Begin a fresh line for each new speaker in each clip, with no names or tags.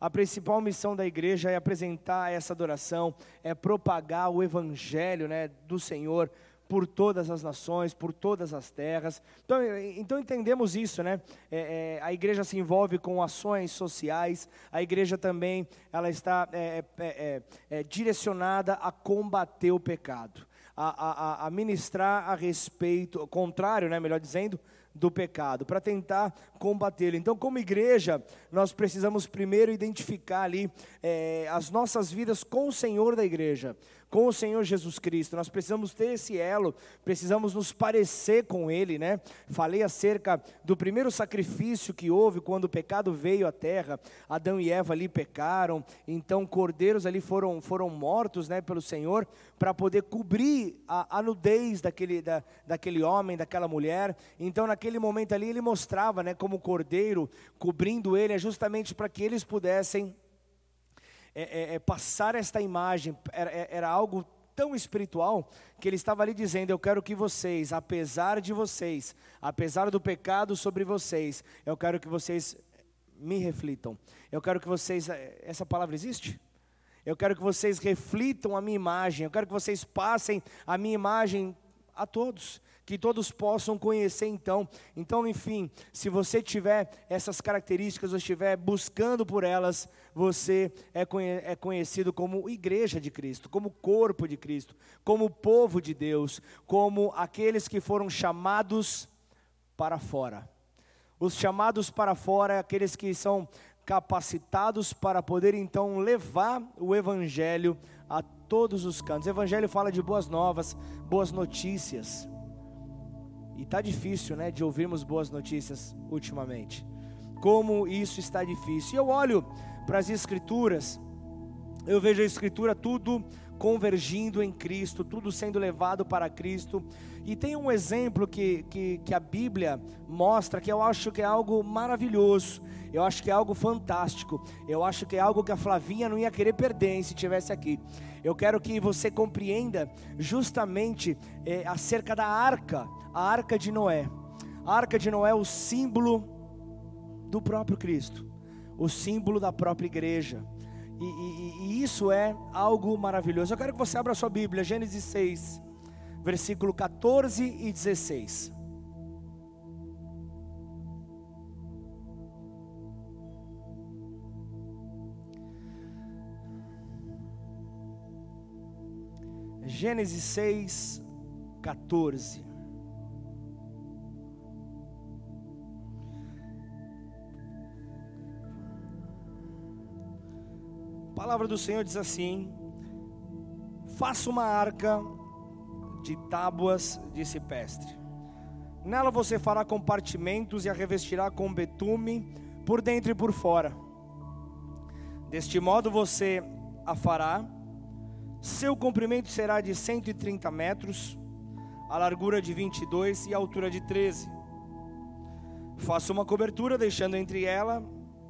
A principal missão da igreja é apresentar essa adoração, é propagar o evangelho né, do Senhor por todas as nações, por todas as terras. Então, então entendemos isso, né? É, é, a igreja se envolve com ações sociais. A igreja também ela está é, é, é, é direcionada a combater o pecado, a, a, a ministrar a respeito, contrário, né? Melhor dizendo, do pecado, para tentar combatê-lo. Então, como igreja, nós precisamos primeiro identificar ali é, as nossas vidas com o Senhor da igreja com o Senhor Jesus Cristo. Nós precisamos ter esse elo, precisamos nos parecer com Ele, né? Falei acerca do primeiro sacrifício que houve quando o pecado veio à terra. Adão e Eva ali pecaram, então cordeiros ali foram, foram mortos, né, pelo Senhor, para poder cobrir a, a nudez daquele, da, daquele homem, daquela mulher. Então, naquele momento ali, ele mostrava, né, como cordeiro, cobrindo ele, é justamente para que eles pudessem é, é, é, passar esta imagem, era, é, era algo tão espiritual que ele estava ali dizendo: Eu quero que vocês, apesar de vocês, apesar do pecado sobre vocês, eu quero que vocês me reflitam. Eu quero que vocês. É, essa palavra existe? Eu quero que vocês reflitam a minha imagem. Eu quero que vocês passem a minha imagem a todos que todos possam conhecer então. Então, enfim, se você tiver essas características, ou estiver buscando por elas, você é, é conhecido como igreja de Cristo, como corpo de Cristo, como povo de Deus, como aqueles que foram chamados para fora. Os chamados para fora é aqueles que são capacitados para poder então levar o evangelho a todos os cantos. O evangelho fala de boas novas, boas notícias. E está difícil, né, de ouvirmos boas notícias ultimamente. Como isso está difícil. E eu olho para as Escrituras, eu vejo a Escritura tudo convergindo em Cristo, tudo sendo levado para Cristo. E tem um exemplo que, que, que, a Bíblia mostra que eu acho que é algo maravilhoso, eu acho que é algo fantástico, eu acho que é algo que a Flavinha não ia querer perder se estivesse aqui. Eu quero que você compreenda justamente é, acerca da arca a arca de Noé. A arca de Noé é o símbolo do próprio Cristo, o símbolo da própria igreja. E, e, e, isso é algo maravilhoso. Eu quero que você abra a sua Bíblia, Gênesis 6, versículo 14 e 16. Gênesis 6, 14. Palavra do Senhor diz assim: Faça uma arca de tábuas de cipestre. Nela você fará compartimentos e a revestirá com betume por dentro e por fora. Deste modo você a fará. Seu comprimento será de 130 metros, a largura de 22 e a altura de 13. Faça uma cobertura, deixando entre ela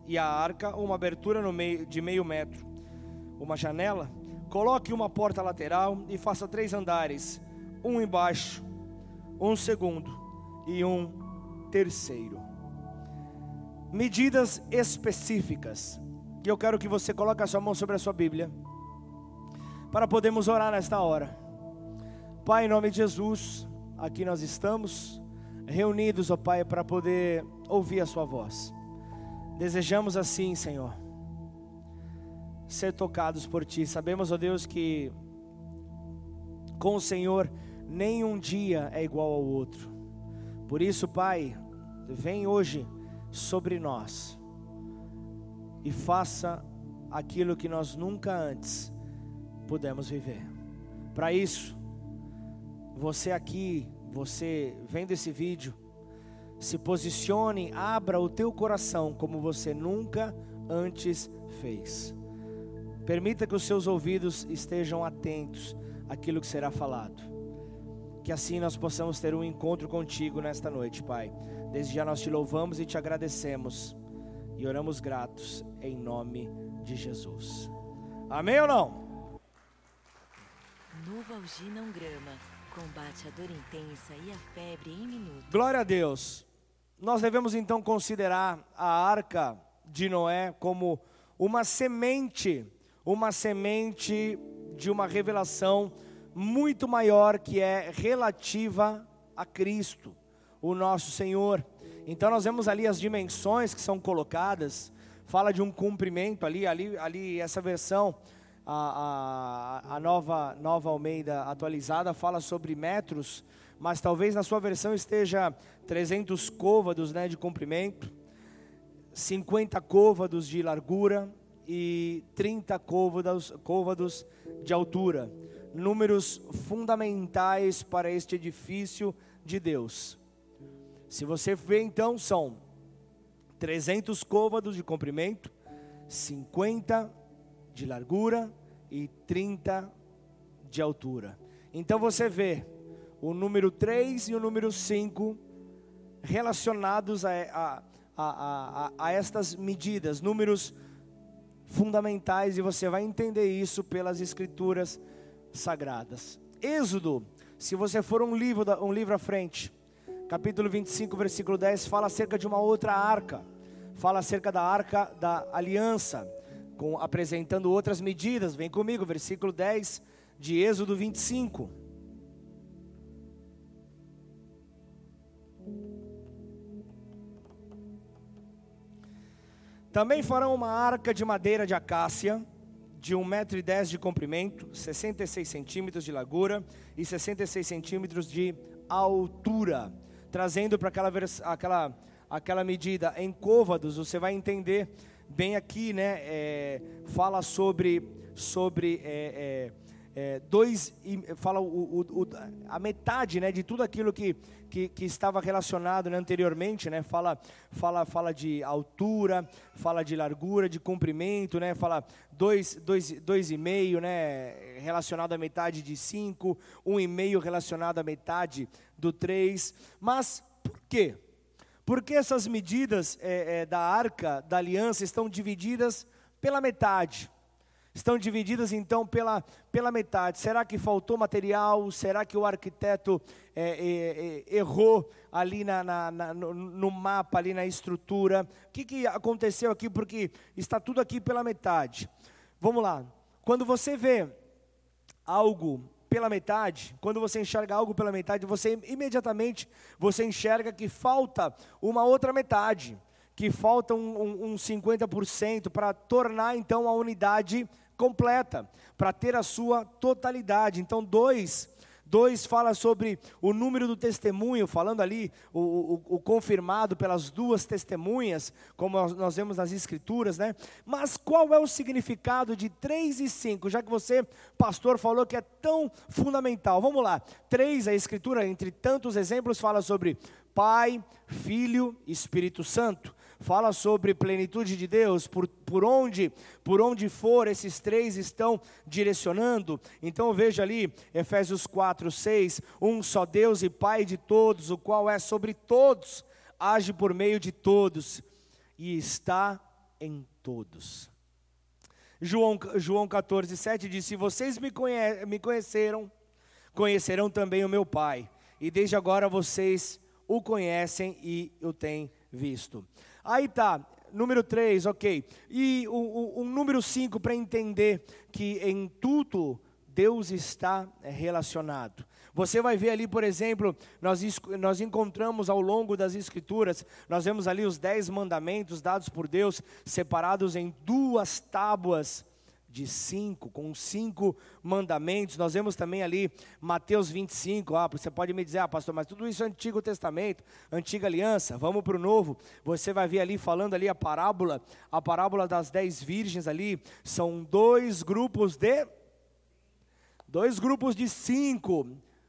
e a arca uma abertura meio, de meio metro uma janela, coloque uma porta lateral e faça três andares, um embaixo, um segundo e um terceiro. Medidas específicas. E eu quero que você coloque a sua mão sobre a sua Bíblia para podermos orar nesta hora. Pai, em nome de Jesus, aqui nós estamos reunidos, ó Pai, para poder ouvir a sua voz. Desejamos assim, Senhor ser tocados por Ti. Sabemos, ó Deus, que com o Senhor nenhum dia é igual ao outro. Por isso, Pai, vem hoje sobre nós e faça aquilo que nós nunca antes pudemos viver. Para isso, você aqui, você vendo esse vídeo, se posicione, abra o teu coração como você nunca antes fez. Permita que os seus ouvidos estejam atentos àquilo que será falado. Que assim nós possamos ter um encontro contigo nesta noite, Pai. Desde já nós te louvamos e te agradecemos e oramos gratos em nome de Jesus. Amém ou não?
Novalgina um grama. Combate a dor intensa e a febre em minutos.
Glória a Deus. Nós devemos então considerar a arca de Noé como uma semente, uma semente de uma revelação muito maior que é relativa a Cristo, o nosso Senhor. Então nós vemos ali as dimensões que são colocadas, fala de um comprimento ali, ali, ali essa versão, a, a, a nova, nova Almeida atualizada fala sobre metros, mas talvez na sua versão esteja 300 côvados né, de comprimento, 50 côvados de largura e 30 côvados, côvados de altura. Números fundamentais para este edifício de Deus. Se você vê então, são 300 côvados de comprimento, 50 de largura e 30 de altura. Então você vê o número 3 e o número 5 relacionados a, a, a, a, a estas medidas, números fundamentais, e você vai entender isso pelas escrituras sagradas. Êxodo, se você for um livro, um livro à frente, capítulo 25, versículo 10, fala acerca de uma outra arca, fala acerca da arca da aliança, com, apresentando outras medidas. Vem comigo, versículo 10 de Êxodo 25. Também farão uma arca de madeira de acácia, de 1,10m de comprimento, 66 centímetros de largura e 66 centímetros de altura. Trazendo para aquela, aquela, aquela medida em côvados, você vai entender bem aqui, né? É, fala sobre, sobre é, é, é, dois, fala o, o, o, a metade né, de tudo aquilo que, que, que estava relacionado né, anteriormente, né, fala, fala, fala de altura, fala de largura, de comprimento, né, fala dois, dois, dois e meio né, relacionado à metade de cinco, um e meio relacionado à metade do três, mas por quê? Porque essas medidas é, é, da arca da aliança estão divididas pela metade estão divididas então pela, pela metade. Será que faltou material? Será que o arquiteto é, é, é, errou ali na, na, na, no, no, mapa, ali na estrutura? O que, que aconteceu aqui? Porque está tudo aqui pela metade. Vamos lá. Quando você vê algo pela metade, quando você enxerga algo pela metade, você imediatamente você enxerga que falta uma outra metade, que falta um, um, um 50% para tornar então a unidade completa, para ter a sua totalidade. Então, dois, dois fala sobre o número do testemunho, falando ali o, o, o, confirmado pelas duas testemunhas, como nós vemos nas escrituras, né? Mas qual é o significado de três e cinco? Já que você, pastor, falou que é tão fundamental. Vamos lá. Três, a escritura, entre tantos exemplos, fala sobre Pai, Filho Espírito Santo fala sobre plenitude de Deus, por, por onde, por onde for esses três estão direcionando. Então veja ali, Efésios 4, 6, um só Deus e Pai de todos, o qual é sobre todos, age por meio de todos e está em todos. João, João 14, 7 diz: Se vocês me, conhe me conheceram, conhecerão também o meu Pai, e desde agora vocês o conhecem e o têm visto. Aí tá, número 3, ok. E o, o, o número 5 para entender que em tudo Deus está relacionado. Você vai ver ali, por exemplo, nós, nós encontramos ao longo das Escrituras, nós vemos ali os dez mandamentos dados por Deus, separados em duas tábuas de cinco, com cinco mandamentos. Nós vemos também ali Mateus 25. Ah, você pode me dizer, ah, pastor, mas tudo isso é Antigo Testamento, Antiga Aliança. Vamos para o Novo. Você vai ver ali falando ali a parábola, a parábola das dez virgens ali. São dois grupos de dois grupos de cinco.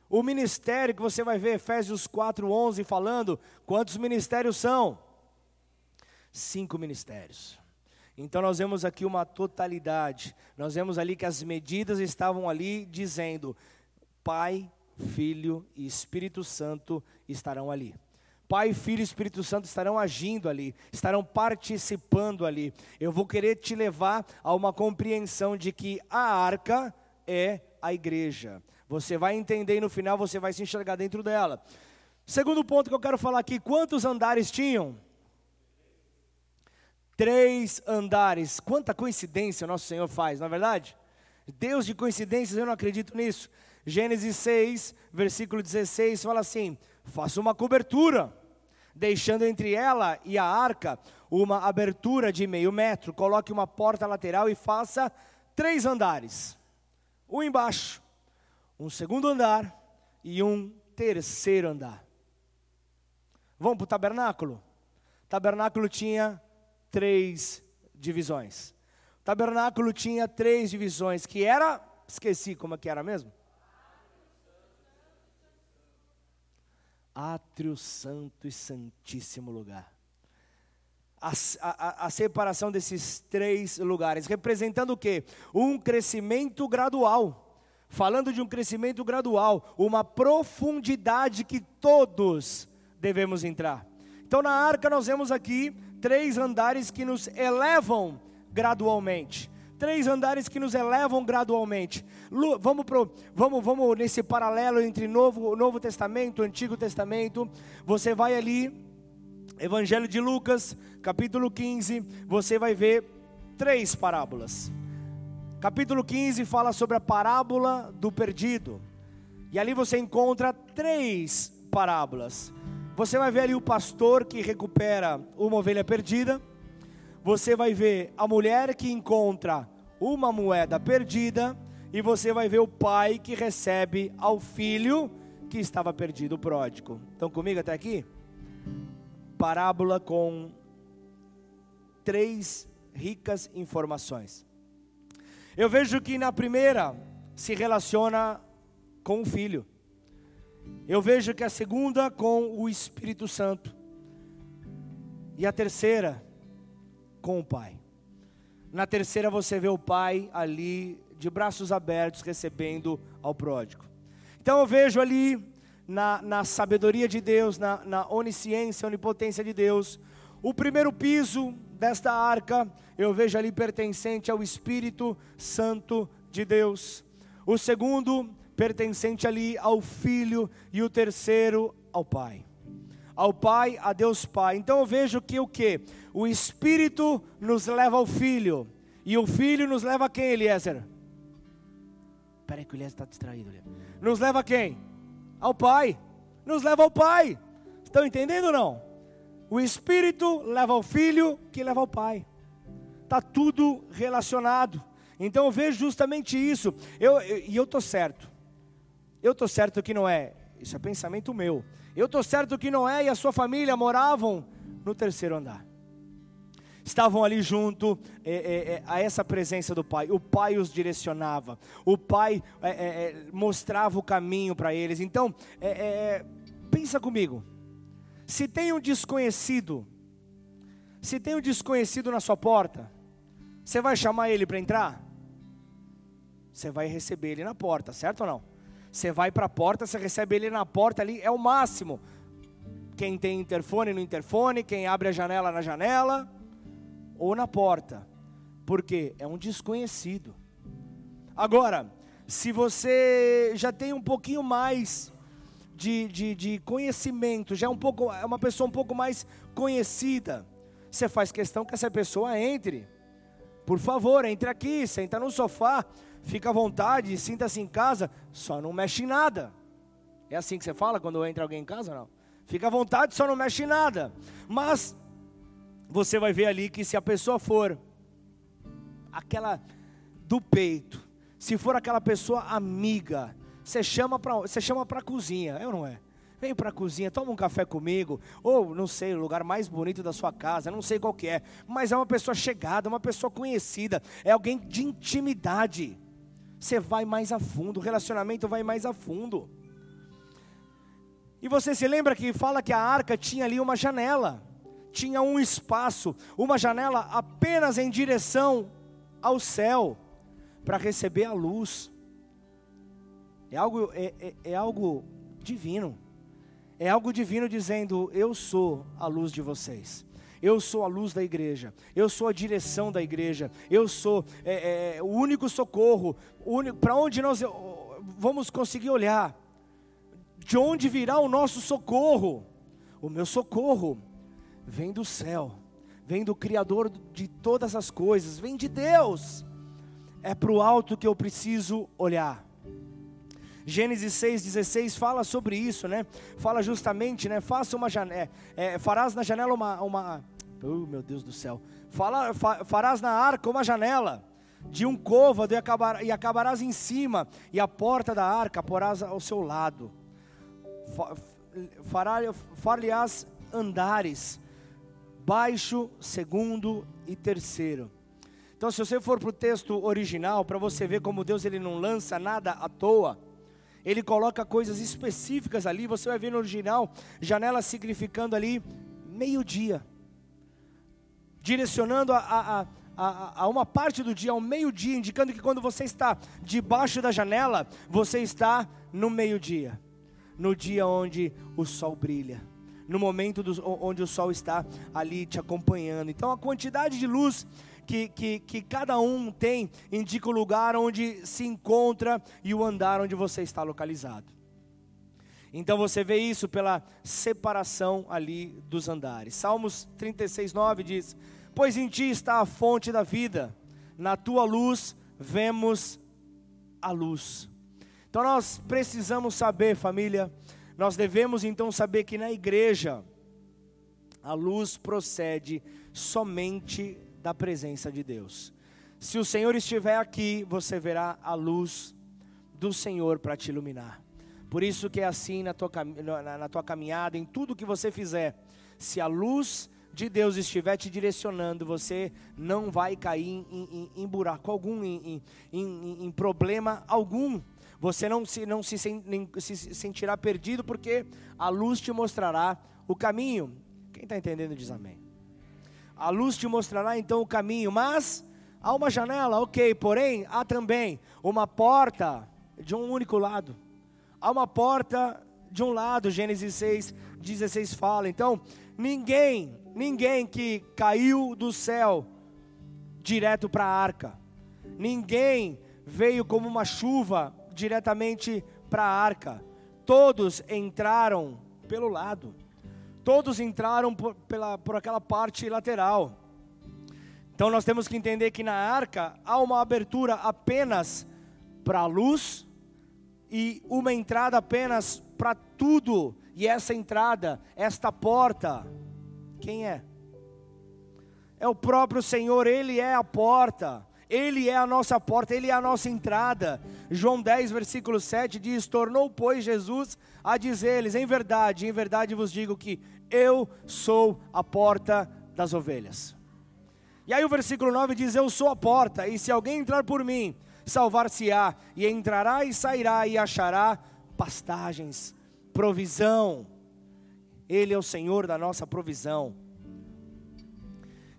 O ministério que você vai ver Efésios 4:11 falando, quantos ministérios são? Cinco ministérios. Então nós vemos aqui uma totalidade. Nós vemos ali que as medidas estavam ali dizendo: Pai, Filho e Espírito Santo estarão ali. Pai, Filho e Espírito Santo estarão agindo ali, estarão participando ali. Eu vou querer te levar a uma compreensão de que a arca é a igreja. Você vai entender e no final você vai se enxergar dentro dela. Segundo ponto que eu quero falar aqui: quantos andares tinham? Três andares. Quanta coincidência o nosso Senhor faz, não é verdade? Deus de coincidências, eu não acredito nisso. Gênesis 6, versículo 16, fala assim: faça uma cobertura, deixando entre ela e a arca uma abertura de meio metro, coloque uma porta lateral e faça três andares: um embaixo, um segundo andar e um terceiro andar. Vamos para o tabernáculo? O tabernáculo tinha três divisões. O tabernáculo tinha três divisões, que era, esqueci como é que era mesmo? Átrio Santo e Santíssimo Lugar. A, a, a, separação desses três lugares, representando o quê? Um crescimento gradual. Falando de um crescimento gradual, uma profundidade que todos devemos entrar. Então, na arca, nós vemos aqui três andares que nos elevam gradualmente. Três andares que nos elevam gradualmente. Vamos, pro, vamos, vamos nesse paralelo entre Novo, Novo Testamento e Antigo Testamento. Você vai ali, Evangelho de Lucas, capítulo 15, você vai ver três parábolas. Capítulo 15 fala sobre a parábola do perdido. E ali você encontra três parábolas. Você vai ver ali o pastor que recupera uma ovelha perdida. Você vai ver a mulher que encontra uma moeda perdida. E você vai ver o pai que recebe ao filho que estava perdido, o pródigo. Estão comigo até aqui? Parábola com três ricas informações. Eu vejo que na primeira se relaciona com o filho. Eu vejo que a segunda com o Espírito Santo. E a terceira com o Pai. Na terceira você vê o Pai ali de braços abertos recebendo ao pródigo. Então eu vejo ali na, na sabedoria de Deus, na, na onisciência, onipotência de Deus, o primeiro piso desta arca, eu vejo ali pertencente ao Espírito Santo de Deus. O segundo pertencente ali ao Filho e o terceiro ao Pai. Ao Pai, a Deus Pai. Então eu vejo que o que? O Espírito nos leva ao Filho. E o Filho nos leva a quem, Eliezer? Espera aí que o Eliezer está distraído. Nos leva a quem? Ao Pai. Nos leva ao Pai. Estão entendendo ou não? O Espírito leva ao Filho, que leva ao Pai. Está tudo relacionado. Então eu vejo justamente isso. Eu, eu, e eu estou certo. Eu estou certo que não é. Isso é pensamento meu. Eu estou certo que Noé e a sua família moravam no terceiro andar. Estavam ali junto é, é, é, a essa presença do Pai. O Pai os direcionava. O Pai é, é, é, mostrava o caminho para eles. Então, pensa comigo. Se tem um desconhecido, se tem um desconhecido na sua porta, você vai chamar ele para entrar? Você vai receber ele na porta, certo ou não? Você vai para a porta, você recebe ele na porta ali, é o máximo. Quem tem interfone no interfone, quem abre a janela na janela, ou na porta. Porque é um desconhecido. Agora, se você já tem um pouquinho mais de, de, de conhecimento, já é, um pouco, é uma pessoa um pouco mais conhecida, você faz questão que essa pessoa entre. Por favor, entre aqui, senta no sofá, fica à vontade, sinta-se em casa, só não mexe em nada. É assim que você fala quando entra alguém em casa, não? Fica à vontade, só não mexe em nada. Mas você vai ver ali que se a pessoa for aquela do peito, se for aquela pessoa amiga, você chama para você chama para a cozinha, é não é? Vem para a cozinha, toma um café comigo, ou não sei, o lugar mais bonito da sua casa, não sei qual que é, mas é uma pessoa chegada, uma pessoa conhecida, é alguém de intimidade você vai mais a fundo, o relacionamento vai mais a fundo. E você se lembra que fala que a arca tinha ali uma janela, tinha um espaço, uma janela apenas em direção ao céu, para receber a luz. É algo, é, é, é algo divino. É algo divino dizendo: Eu sou a luz de vocês. Eu sou a luz da igreja, eu sou a direção da igreja, eu sou é, é, o único socorro, para onde nós vamos conseguir olhar? De onde virá o nosso socorro? O meu socorro vem do céu, vem do Criador de todas as coisas, vem de Deus. É para o alto que eu preciso olhar. Gênesis 6,16 fala sobre isso, né? Fala justamente, né? Faça uma janela, é, é, farás na janela uma, uma, oh meu Deus do céu, Fala, fa, farás na arca uma janela de um côvado e, acabar, e acabarás em cima, e a porta da arca porás ao seu lado. Far-lhe-ás andares, baixo, segundo e terceiro. Então, se você for para o texto original, para você ver como Deus ele não lança nada à toa, ele coloca coisas específicas ali. Você vai ver no original, janela significando ali meio-dia, direcionando a, a, a, a, uma parte do dia, ao meio-dia, indicando que quando você está debaixo da janela, você está no meio-dia, no dia onde o sol brilha no momento do, onde o sol está ali te acompanhando. Então a quantidade de luz que, que, que cada um tem indica o lugar onde se encontra e o andar onde você está localizado. Então você vê isso pela separação ali dos andares. Salmos 36, 9 diz: Pois em ti está a fonte da vida, na tua luz vemos a luz. Então nós precisamos saber, família, nós devemos então saber que na igreja a luz procede somente da presença de Deus. Se o Senhor estiver aqui, você verá a luz do Senhor para te iluminar. Por isso que é assim na tua, na, tua caminhada, em tudo que você fizer. Se a luz de Deus estiver te direcionando, você não vai cair em, em, em buraco algum, em, em, problema algum. Você não se, não se, se sentirá perdido, porque a luz te mostrará o caminho. Quem está entendendo diz amém. A luz te mostrará então o caminho, mas há uma janela, ok, porém há também uma porta de um único lado. Há uma porta de um lado, Gênesis 6, 16 fala. Então, ninguém, ninguém que caiu do céu direto para a arca, ninguém veio como uma chuva diretamente para a arca. Todos entraram pelo lado. Todos entraram por, pela, por aquela parte lateral. Então nós temos que entender que na arca há uma abertura apenas para a luz e uma entrada apenas para tudo. E essa entrada, esta porta, quem é? É o próprio Senhor, Ele é a porta. Ele é a nossa porta, Ele é a nossa entrada. João 10, versículo 7 diz: Tornou, pois, Jesus a dizer-lhes: Em verdade, em verdade vos digo que eu sou a porta das ovelhas. E aí o versículo 9 diz: Eu sou a porta, e se alguém entrar por mim, salvar-se-á, e entrará e sairá e achará pastagens, provisão. Ele é o Senhor da nossa provisão.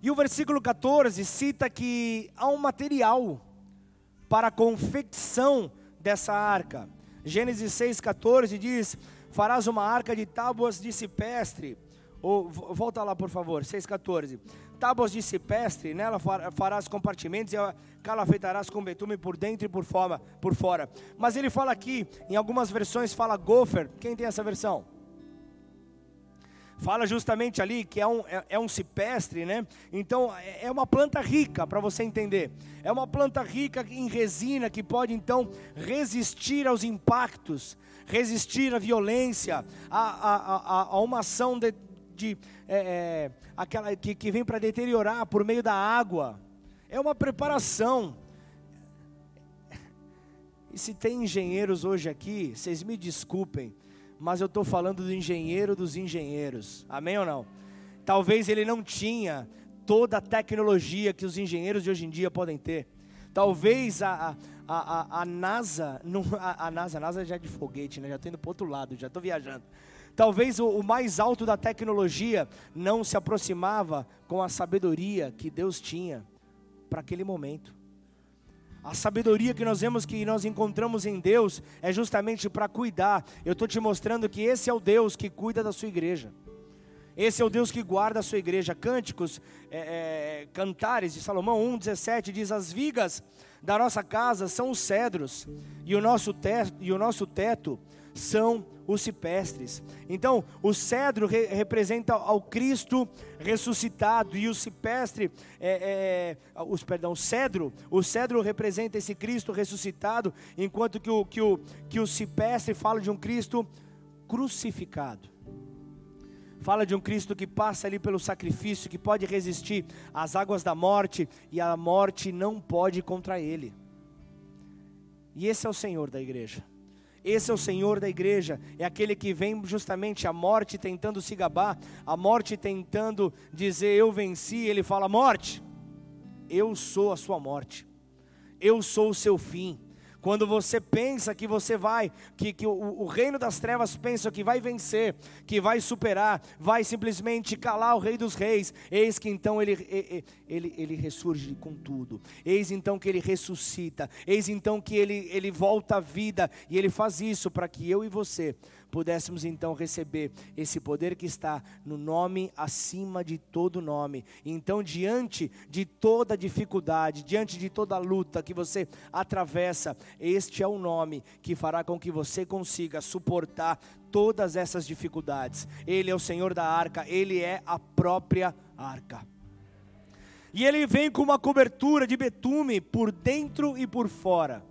E o versículo 14 cita que há um material para a confecção dessa arca. Gênesis 6,14 diz: Farás uma arca de tábuas de cipestre. Ou, volta lá, por favor, 6,14. Tábuas de cipestre, nela farás compartimentos e calafetarás com betume por dentro e por fora, por fora. Mas ele fala aqui, em algumas versões fala gofer. Quem tem essa versão? Fala justamente ali que é um, é, é um cipestre, né? Então é, é uma planta rica, para você entender. É uma planta rica em resina que pode então resistir aos impactos, resistir à violência, a, a, a, a uma ação de, de é, é, aquela que, que vem para deteriorar por meio da água. É uma preparação. E se tem engenheiros hoje aqui, vocês me desculpem, mas eu estou falando do engenheiro dos engenheiros. Amém ou não? Talvez ele não tinha toda a tecnologia que os engenheiros de hoje em dia podem ter. Talvez a, a, a, a NASA, não, a, a, NASA, a NASA já é de foguete, né? já estou indo para outro lado, já estou viajando. Talvez o, o mais alto da tecnologia não se aproximava com a sabedoria que Deus tinha para aquele momento. A sabedoria que nós vemos que nós encontramos em Deus é justamente para cuidar. Eu estou te mostrando que esse é o Deus que cuida da sua igreja. Esse é o Deus que guarda a sua igreja. Cânticos, é, é, cantares de Salomão 1,17 diz: As vigas da nossa casa são os cedros, e o nosso teto, e o nosso teto são os cipestres. Então, o cedro re representa ao Cristo ressuscitado e o cipestre, é, é, os, perdão, o cedro, o cedro representa esse Cristo ressuscitado, enquanto que o, que o, que o cipestre fala de um Cristo crucificado. Fala de um Cristo que passa ali pelo sacrifício, que pode resistir às águas da morte e a morte não pode contra ele. E esse é o Senhor da igreja. Esse é o Senhor da igreja, é aquele que vem justamente a morte tentando se gabar, a morte tentando dizer eu venci, ele fala: morte, eu sou a sua morte, eu sou o seu fim. Quando você pensa que você vai, que, que o, o, reino das trevas pensa que vai vencer, que vai superar, vai simplesmente calar o rei dos reis, eis que então ele, ele, ele, ele ressurge com tudo, eis então que ele ressuscita, eis então que ele, ele volta à vida, e ele faz isso para que eu e você pudéssemos então receber esse poder que está no nome acima de todo nome. Então, diante de toda dificuldade, diante de toda luta que você atravessa, este é o nome que fará com que você consiga suportar todas essas dificuldades. Ele é o Senhor da arca, ele é a própria arca. E ele vem com uma cobertura de betume por dentro e por fora.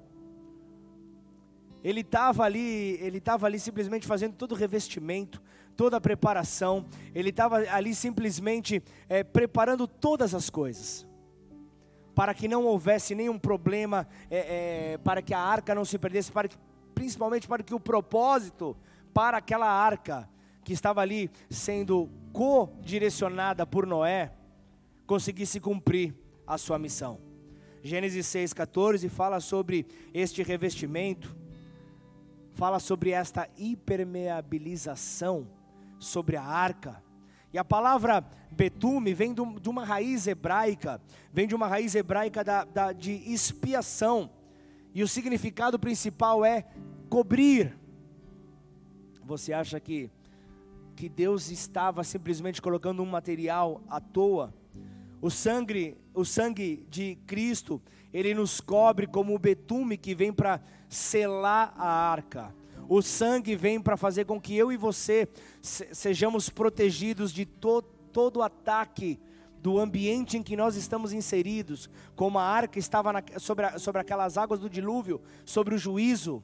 Ele estava ali, ele estava ali simplesmente fazendo todo o revestimento, toda a preparação. Ele estava ali simplesmente é, preparando todas as coisas para que não houvesse nenhum problema, é, é, para que a arca não se perdesse, para que, principalmente para que o propósito para aquela arca que estava ali sendo co-direcionada por Noé conseguisse cumprir a sua missão. Gênesis 6,14 fala sobre este revestimento fala sobre esta hipermeabilização sobre a arca. E a palavra betume vem de uma raiz hebraica, vem de uma raiz hebraica da, da, de expiação. E o significado principal é cobrir. Você acha que, que Deus estava simplesmente colocando um material à toa? O sangue, o sangue de Cristo, ele nos cobre como o betume que vem para selar a arca. O sangue vem para fazer com que eu e você sejamos protegidos de to todo ataque do ambiente em que nós estamos inseridos, como a arca estava na, sobre, a, sobre aquelas águas do dilúvio, sobre o juízo.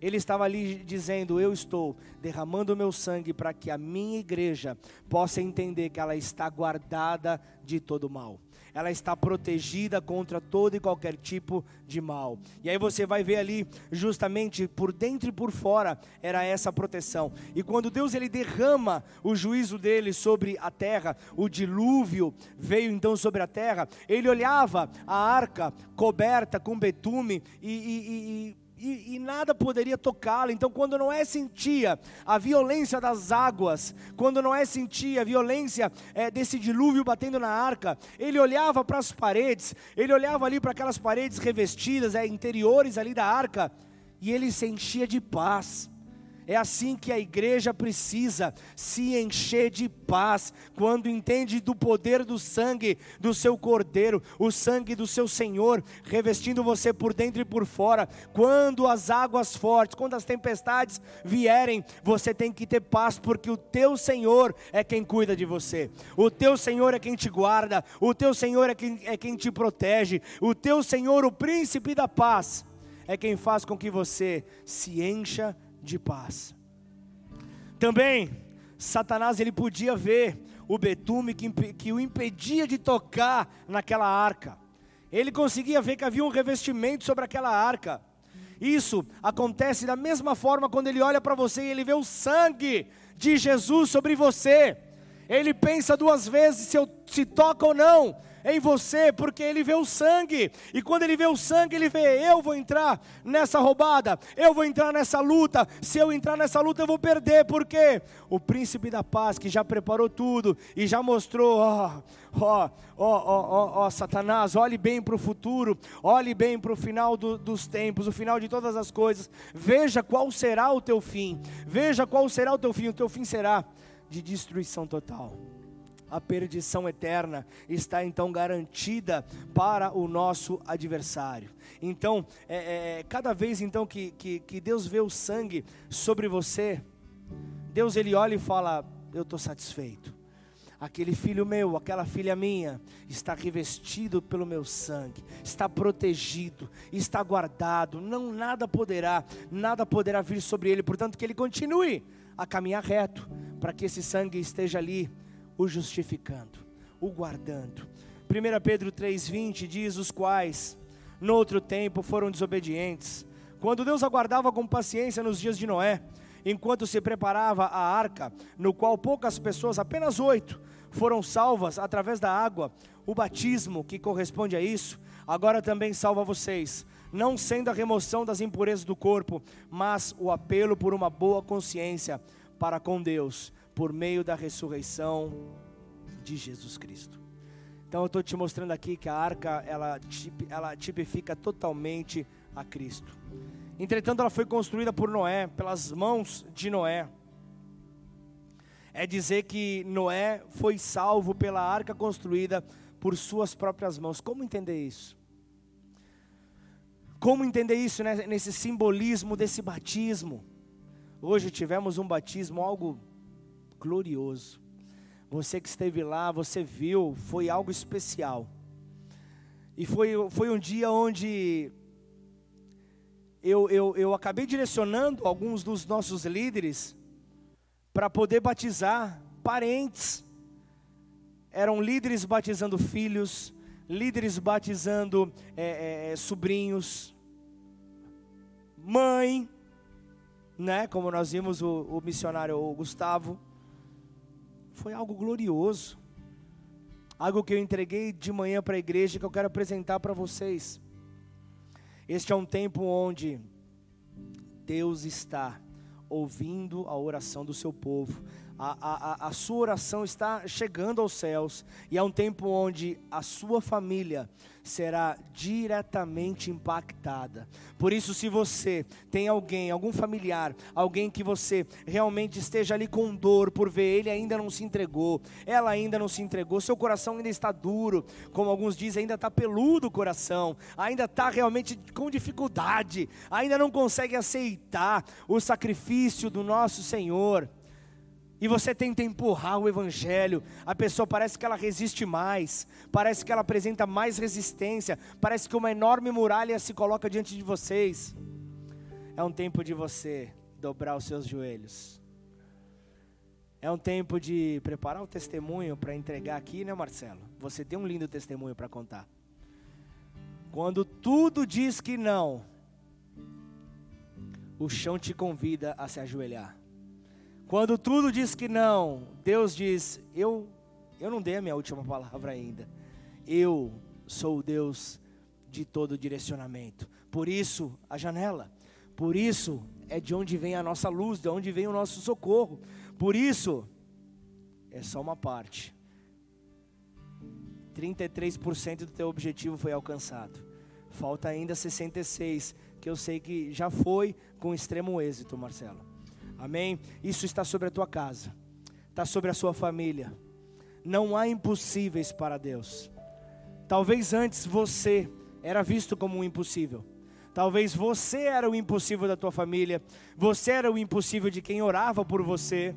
Ele estava ali dizendo: Eu estou derramando o meu sangue para que a minha igreja possa entender que ela está guardada de todo mal ela está protegida contra todo e qualquer tipo de mal. E aí você vai ver ali, justamente por dentro e por fora, era essa proteção. E quando Deus ele derrama o juízo dele sobre a terra, o dilúvio veio então sobre a terra, ele olhava a arca coberta com betume e, e, e e, e, nada poderia tocá-lo. Então, quando Noé sentia a violência das águas, quando Noé sentia a violência é, desse dilúvio batendo na arca, ele olhava para as paredes, ele olhava ali para aquelas paredes revestidas, é, interiores ali da arca, e ele se enchia de paz. É assim que a igreja precisa se encher de paz, quando entende do poder do sangue do seu cordeiro, o sangue do seu Senhor, revestindo você por dentro e por fora. Quando as águas fortes, quando as tempestades vierem, você tem que ter paz, porque o teu Senhor é quem cuida de você, o teu Senhor é quem te guarda, o teu Senhor é quem, é quem te protege, o teu Senhor, o príncipe da paz, é quem faz com que você se encha de paz. Também, Satanás ele podia ver o betume que, que o impedia de tocar naquela arca. Ele conseguia ver que havia um revestimento sobre aquela arca. Isso acontece da mesma forma quando ele olha para você e ele vê o sangue de Jesus sobre você. Ele pensa duas vezes se eu se toca ou não em você, porque ele vê o sangue, e quando ele vê o sangue, ele vê: eu vou entrar nessa roubada, eu vou entrar nessa luta, se eu entrar nessa luta, eu vou perder, porque o príncipe da paz, que já preparou tudo e já mostrou, ó, ó, ó, ó, Satanás, olhe bem para o futuro, olhe bem para o final do, dos tempos, o final de todas as coisas, veja qual será o teu fim, veja qual será o teu fim, o teu fim será de destruição total. A perdição eterna está então garantida para o nosso adversário. Então, é, é, cada vez então que, que, que Deus vê o sangue sobre você, Deus ele olha e fala: Eu estou satisfeito. Aquele filho meu, aquela filha minha, está revestido pelo meu sangue, está protegido, está guardado, não nada poderá, nada poderá vir sobre ele, portanto que ele continue a caminhar reto, para que esse sangue esteja ali o justificando, o guardando. 1 Pedro 3,20 diz: Os quais, no outro tempo, foram desobedientes, quando Deus aguardava com paciência nos dias de Noé, enquanto se preparava a arca, no qual poucas pessoas, apenas oito, foram salvas através da água, o batismo que corresponde a isso, agora também salva vocês, não sendo a remoção das impurezas do corpo, mas o apelo por uma boa consciência para com Deus, por meio da ressurreição de Jesus Cristo. Então eu estou te mostrando aqui que a arca ela, ela tipifica totalmente a Cristo. Entretanto, ela foi construída por Noé, pelas mãos de Noé. É dizer que Noé foi salvo pela arca construída por suas próprias mãos. Como entender isso? Como entender isso né, nesse simbolismo desse batismo? Hoje tivemos um batismo algo glorioso. Você que esteve lá, você viu, foi algo especial. E foi, foi um dia onde eu, eu, eu acabei direcionando alguns dos nossos líderes para poder batizar parentes. Eram líderes batizando filhos, líderes batizando é, é, sobrinhos, mãe, né? Como nós vimos o, o missionário Gustavo foi algo glorioso. Algo que eu entreguei de manhã para a igreja que eu quero apresentar para vocês. Este é um tempo onde Deus está ouvindo a oração do seu povo a, a, a sua oração está chegando aos céus, e é um tempo onde a sua família será diretamente impactada. Por isso, se você tem alguém, algum familiar, alguém que você realmente esteja ali com dor por ver ele ainda não se entregou, ela ainda não se entregou, seu coração ainda está duro, como alguns dizem, ainda está peludo o coração, ainda está realmente com dificuldade, ainda não consegue aceitar o sacrifício do nosso Senhor e você tenta empurrar o evangelho, a pessoa parece que ela resiste mais, parece que ela apresenta mais resistência, parece que uma enorme muralha se coloca diante de vocês. É um tempo de você dobrar os seus joelhos. É um tempo de preparar o testemunho para entregar aqui, né, Marcelo? Você tem um lindo testemunho para contar. Quando tudo diz que não, o chão te convida a se ajoelhar. Quando tudo diz que não, Deus diz: Eu, eu não dei a minha última palavra ainda. Eu sou o Deus de todo direcionamento. Por isso, a janela. Por isso, é de onde vem a nossa luz, de onde vem o nosso socorro. Por isso, é só uma parte. 33% do teu objetivo foi alcançado. Falta ainda 66, que eu sei que já foi com extremo êxito, Marcelo. Amém? Isso está sobre a tua casa, está sobre a sua família. Não há impossíveis para Deus. Talvez antes você era visto como um impossível. Talvez você era o impossível da tua família. Você era o impossível de quem orava por você.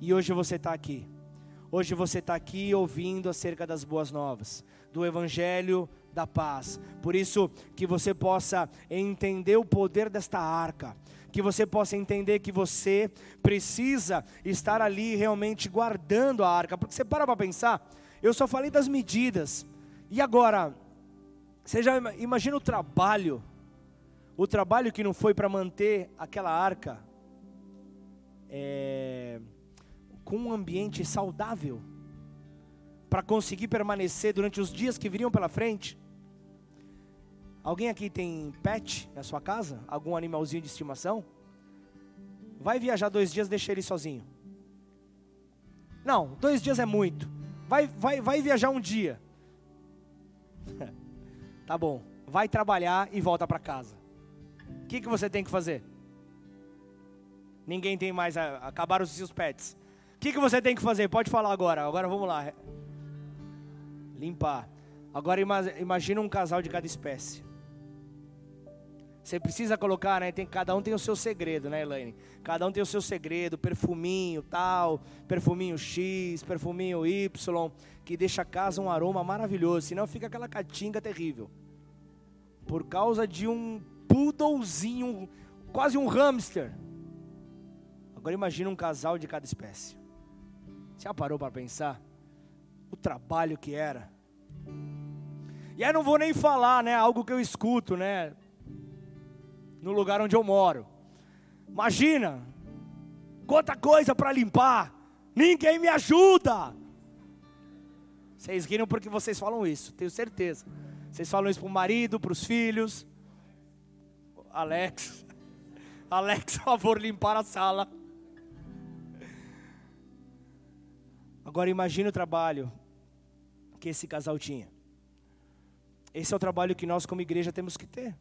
E hoje você está aqui. Hoje você está aqui ouvindo acerca das boas novas, do Evangelho da paz. Por isso, que você possa entender o poder desta arca, que você possa entender que você precisa estar ali realmente guardando a arca. Porque você para para pensar, eu só falei das medidas. E agora, você já imagina o trabalho, o trabalho que não foi para manter aquela arca é, com um ambiente saudável, para conseguir permanecer durante os dias que viriam pela frente. Alguém aqui tem pet na sua casa? Algum animalzinho de estimação? Vai viajar dois dias, deixa ele sozinho. Não, dois dias é muito. Vai, vai, vai viajar um dia. tá bom. Vai trabalhar e volta para casa. O que, que você tem que fazer? Ninguém tem mais. A, acabaram os seus pets. que, que você tem que fazer? Pode falar agora. Agora vamos lá. Limpar. Agora imagina um casal de cada espécie. Você precisa colocar, né? Tem, cada um tem o seu segredo, né, Elaine? Cada um tem o seu segredo, perfuminho tal, perfuminho X, perfuminho Y, que deixa a casa um aroma maravilhoso. Senão fica aquela catinga terrível. Por causa de um poodlezinho, quase um hamster. Agora imagina um casal de cada espécie. Você já parou para pensar? O trabalho que era. E aí não vou nem falar, né? Algo que eu escuto, né? No lugar onde eu moro. Imagina, quanta coisa para limpar, ninguém me ajuda. Vocês riram porque vocês falam isso, tenho certeza. Vocês falam isso para o marido, para os filhos. Alex, Alex, por favor, limpar a sala. Agora imagine o trabalho que esse casal tinha. Esse é o trabalho que nós, como igreja, temos que ter.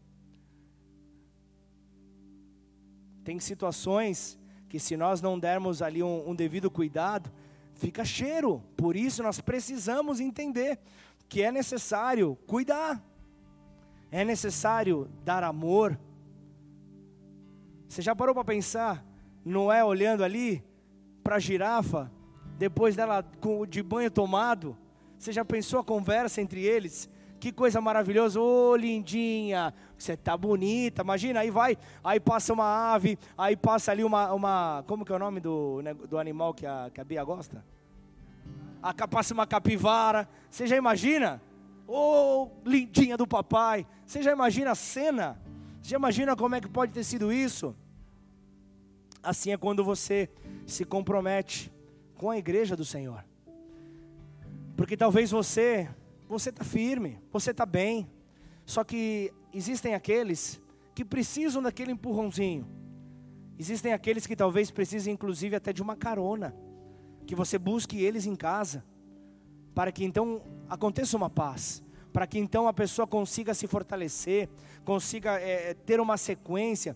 Tem situações que, se nós não dermos ali um, um devido cuidado, fica cheiro. Por isso, nós precisamos entender que é necessário cuidar, é necessário dar amor. Você já parou para pensar? Noé olhando ali para a girafa, depois dela de banho tomado? Você já pensou a conversa entre eles? Que coisa maravilhosa, ô oh, lindinha, você tá bonita, imagina, aí vai, aí passa uma ave, aí passa ali uma, uma como que é o nome do, né, do animal que a, que a Bia gosta? A, passa uma capivara, você já imagina? Ô oh, lindinha do papai, você já imagina a cena? Você já imagina como é que pode ter sido isso? Assim é quando você se compromete com a igreja do Senhor. Porque talvez você você está firme, você está bem. Só que existem aqueles que precisam daquele empurrãozinho. Existem aqueles que talvez precisem, inclusive, até de uma carona. Que você busque eles em casa. Para que então aconteça uma paz. Para que então a pessoa consiga se fortalecer. Consiga é, ter uma sequência.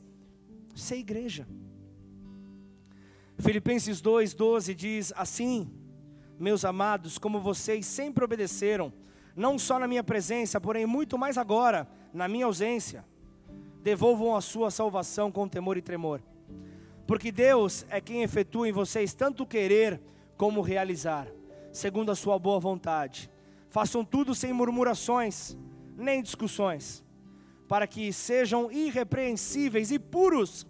Ser igreja. Filipenses 2,12 diz assim: Meus amados, como vocês sempre obedeceram não só na minha presença, porém muito mais agora, na minha ausência. Devolvam a sua salvação com temor e tremor. Porque Deus é quem efetua em vocês tanto querer como realizar, segundo a sua boa vontade. Façam tudo sem murmurações, nem discussões, para que sejam irrepreensíveis e puros,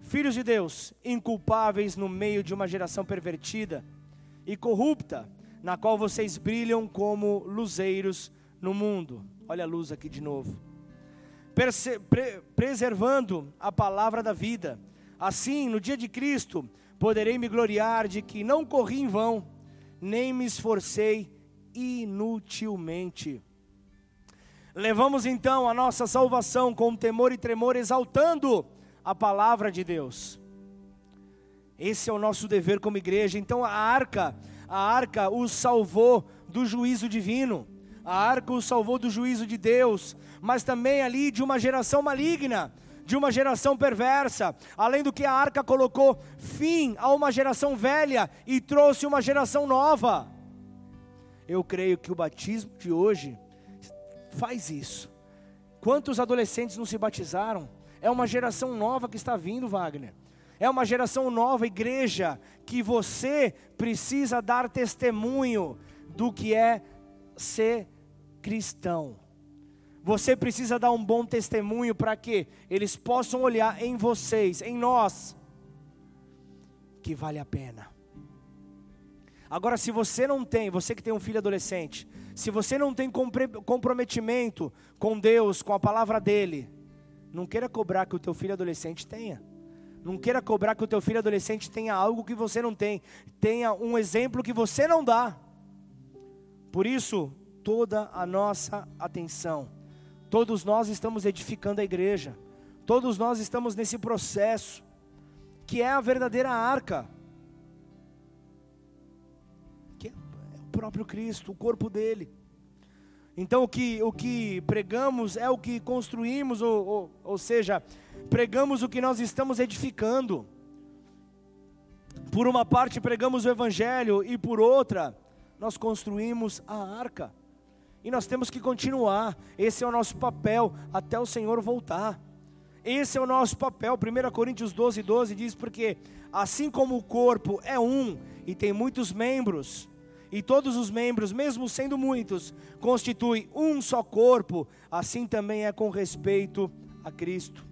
filhos de Deus, inculpáveis no meio de uma geração pervertida e corrupta na qual vocês brilham como luzeiros no mundo. Olha a luz aqui de novo. Perse pre preservando a palavra da vida. Assim, no dia de Cristo, poderei me gloriar de que não corri em vão, nem me esforcei inutilmente. Levamos então a nossa salvação com temor e tremor, exaltando a palavra de Deus. Esse é o nosso dever como igreja. Então a arca a arca os salvou do juízo divino, a arca os salvou do juízo de Deus, mas também ali de uma geração maligna, de uma geração perversa, além do que a arca colocou fim a uma geração velha e trouxe uma geração nova. Eu creio que o batismo de hoje faz isso. Quantos adolescentes não se batizaram? É uma geração nova que está vindo, Wagner. É uma geração nova, igreja, que você precisa dar testemunho do que é ser cristão. Você precisa dar um bom testemunho para que eles possam olhar em vocês, em nós, que vale a pena. Agora, se você não tem, você que tem um filho adolescente, se você não tem comprometimento com Deus, com a palavra dele, não queira cobrar que o teu filho adolescente tenha. Não queira cobrar que o teu filho adolescente tenha algo que você não tem, tenha um exemplo que você não dá. Por isso, toda a nossa atenção. Todos nós estamos edificando a igreja. Todos nós estamos nesse processo que é a verdadeira arca. Que é o próprio Cristo, o corpo dele. Então o que, o que pregamos é o que construímos, ou, ou, ou seja, pregamos o que nós estamos edificando. Por uma parte pregamos o evangelho e por outra nós construímos a arca. E nós temos que continuar. Esse é o nosso papel até o Senhor voltar. Esse é o nosso papel. 1 Coríntios 12, 12 diz: Porque assim como o corpo é um e tem muitos membros, e todos os membros, mesmo sendo muitos, constituem um só corpo, assim também é com respeito a Cristo.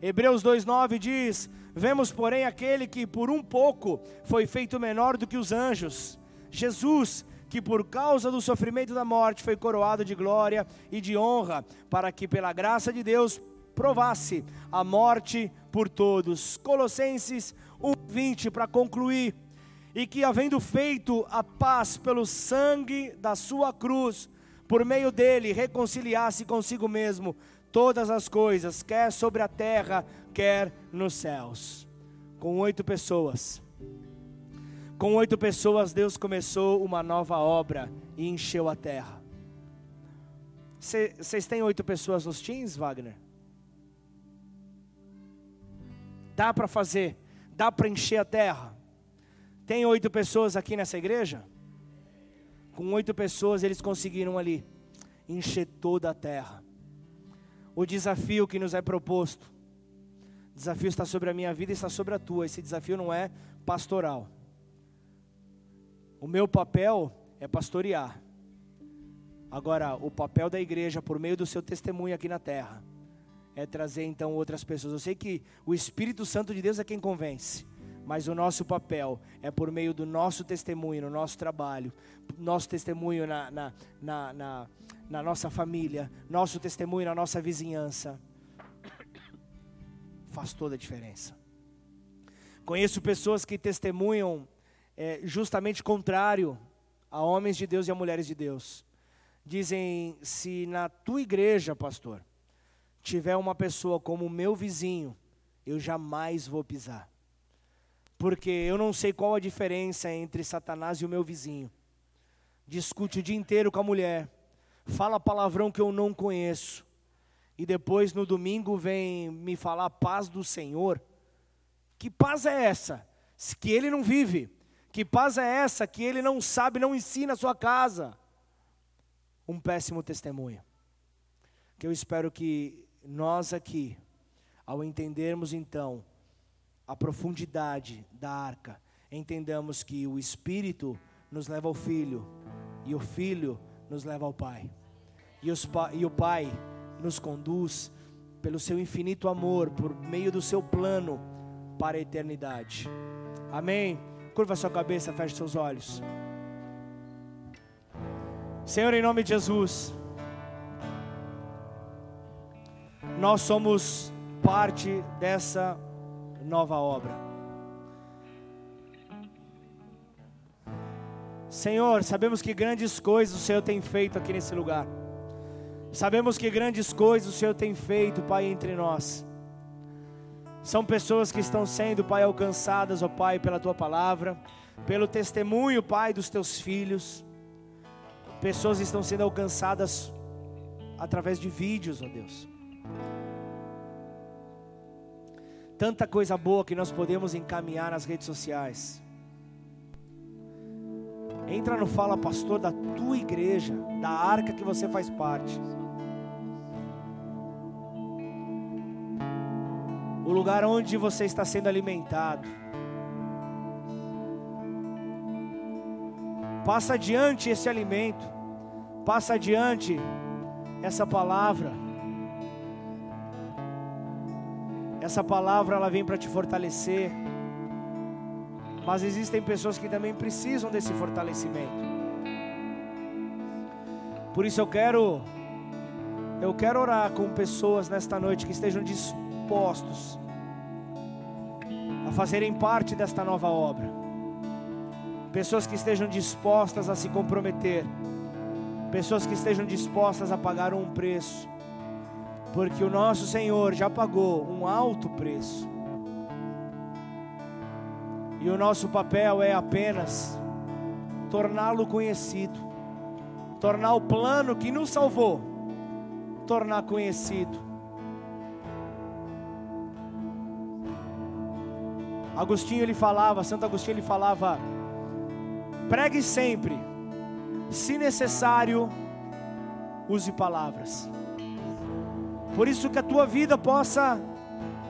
Hebreus 2,9 diz: Vemos, porém, aquele que por um pouco foi feito menor do que os anjos, Jesus, que por causa do sofrimento da morte foi coroado de glória e de honra, para que pela graça de Deus provasse a morte por todos. Colossenses 1:20 para concluir. E que havendo feito a paz pelo sangue da sua cruz, por meio dele reconciliasse consigo mesmo todas as coisas, quer sobre a terra, quer nos céus. Com oito pessoas. Com oito pessoas, Deus começou uma nova obra e encheu a terra. Vocês têm oito pessoas nos teams, Wagner? Dá para fazer, dá para encher a terra. Tem oito pessoas aqui nessa igreja? Com oito pessoas eles conseguiram ali encher toda a terra. O desafio que nos é proposto, o desafio está sobre a minha vida e está sobre a tua. Esse desafio não é pastoral. O meu papel é pastorear. Agora, o papel da igreja, por meio do seu testemunho aqui na terra, é trazer então outras pessoas. Eu sei que o Espírito Santo de Deus é quem convence, mas o nosso papel é por meio do nosso testemunho, no nosso trabalho, nosso testemunho na, na, na, na, na nossa família, nosso testemunho na nossa vizinhança. Faz toda a diferença. Conheço pessoas que testemunham é, justamente contrário a homens de Deus e a mulheres de Deus. Dizem: se na tua igreja, pastor, tiver uma pessoa como o meu vizinho, eu jamais vou pisar. Porque eu não sei qual a diferença entre Satanás e o meu vizinho. Discute o dia inteiro com a mulher, fala palavrão que eu não conheço, e depois no domingo vem me falar paz do Senhor. Que paz é essa? Que ele não vive. Que paz é essa que ele não sabe, não ensina a sua casa? Um péssimo testemunho. Que eu espero que nós aqui, ao entendermos então a profundidade da arca, entendamos que o Espírito nos leva ao Filho, e o Filho nos leva ao Pai, e, os, e o Pai nos conduz pelo seu infinito amor, por meio do seu plano para a eternidade. Amém. Curva sua cabeça, feche seus olhos. Senhor, em nome de Jesus. nós somos parte dessa nova obra. Senhor, sabemos que grandes coisas o Senhor tem feito aqui nesse lugar. Sabemos que grandes coisas o Senhor tem feito, Pai, entre nós. São pessoas que estão sendo, Pai, alcançadas, ó Pai, pela tua palavra, pelo testemunho, Pai, dos teus filhos. Pessoas estão sendo alcançadas através de vídeos, ó Deus. Tanta coisa boa que nós podemos encaminhar nas redes sociais. Entra no Fala Pastor da tua igreja, da arca que você faz parte. O lugar onde você está sendo alimentado. Passa adiante esse alimento. Passa adiante essa palavra. Essa palavra ela vem para te fortalecer. Mas existem pessoas que também precisam desse fortalecimento. Por isso eu quero eu quero orar com pessoas nesta noite que estejam dispostos a fazerem parte desta nova obra. Pessoas que estejam dispostas a se comprometer. Pessoas que estejam dispostas a pagar um preço porque o nosso Senhor já pagou um alto preço. E o nosso papel é apenas torná-lo conhecido, tornar o plano que nos salvou, tornar conhecido. Agostinho ele falava, Santo Agostinho ele falava: pregue sempre, se necessário, use palavras. Por isso que a tua vida possa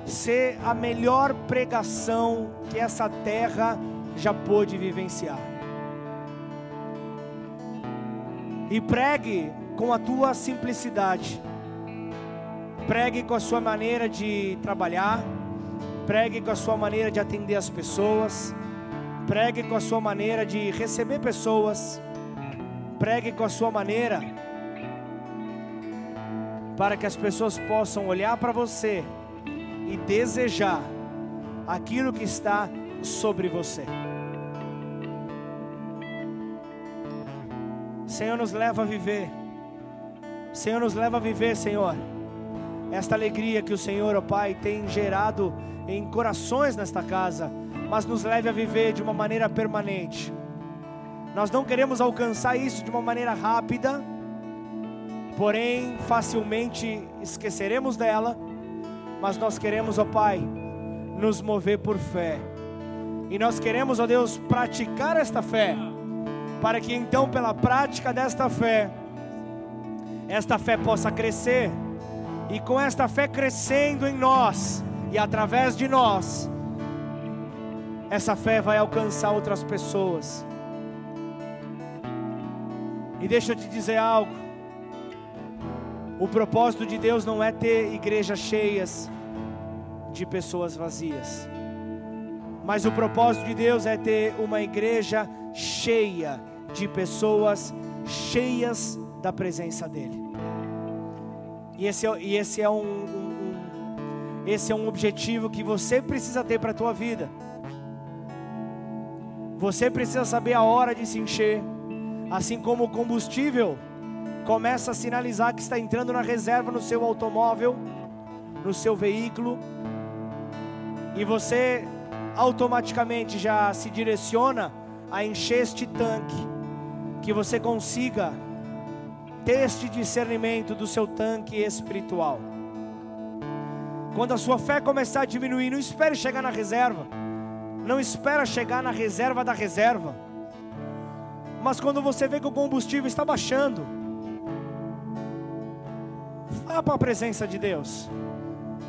ser a melhor pregação que essa terra já pôde vivenciar. E pregue com a tua simplicidade. Pregue com a sua maneira de trabalhar. Pregue com a sua maneira de atender as pessoas. Pregue com a sua maneira de receber pessoas. Pregue com a sua maneira para que as pessoas possam olhar para você e desejar aquilo que está sobre você. Senhor, nos leva a viver. Senhor, nos leva a viver, Senhor. Esta alegria que o Senhor, ó Pai, tem gerado em corações nesta casa, mas nos leve a viver de uma maneira permanente. Nós não queremos alcançar isso de uma maneira rápida, porém facilmente esqueceremos dela, mas nós queremos, ó Pai, nos mover por fé. E nós queremos, ó Deus, praticar esta fé para que então, pela prática desta fé, esta fé possa crescer, e com esta fé crescendo em nós e através de nós, essa fé vai alcançar outras pessoas. E deixa eu te dizer algo: o propósito de Deus não é ter igrejas cheias de pessoas vazias, mas o propósito de Deus é ter uma igreja cheia de pessoas cheias da presença dEle. E esse é, e esse é um, um, um, esse é um objetivo que você precisa ter para a tua vida. Você precisa saber a hora de se encher, assim como o combustível começa a sinalizar que está entrando na reserva no seu automóvel, no seu veículo, e você automaticamente já se direciona a encher este tanque que você consiga ter este discernimento do seu tanque espiritual. Quando a sua fé começar a diminuir, não espere chegar na reserva. Não espera chegar na reserva da reserva. Mas quando você vê que o combustível está baixando, vá para a presença de Deus.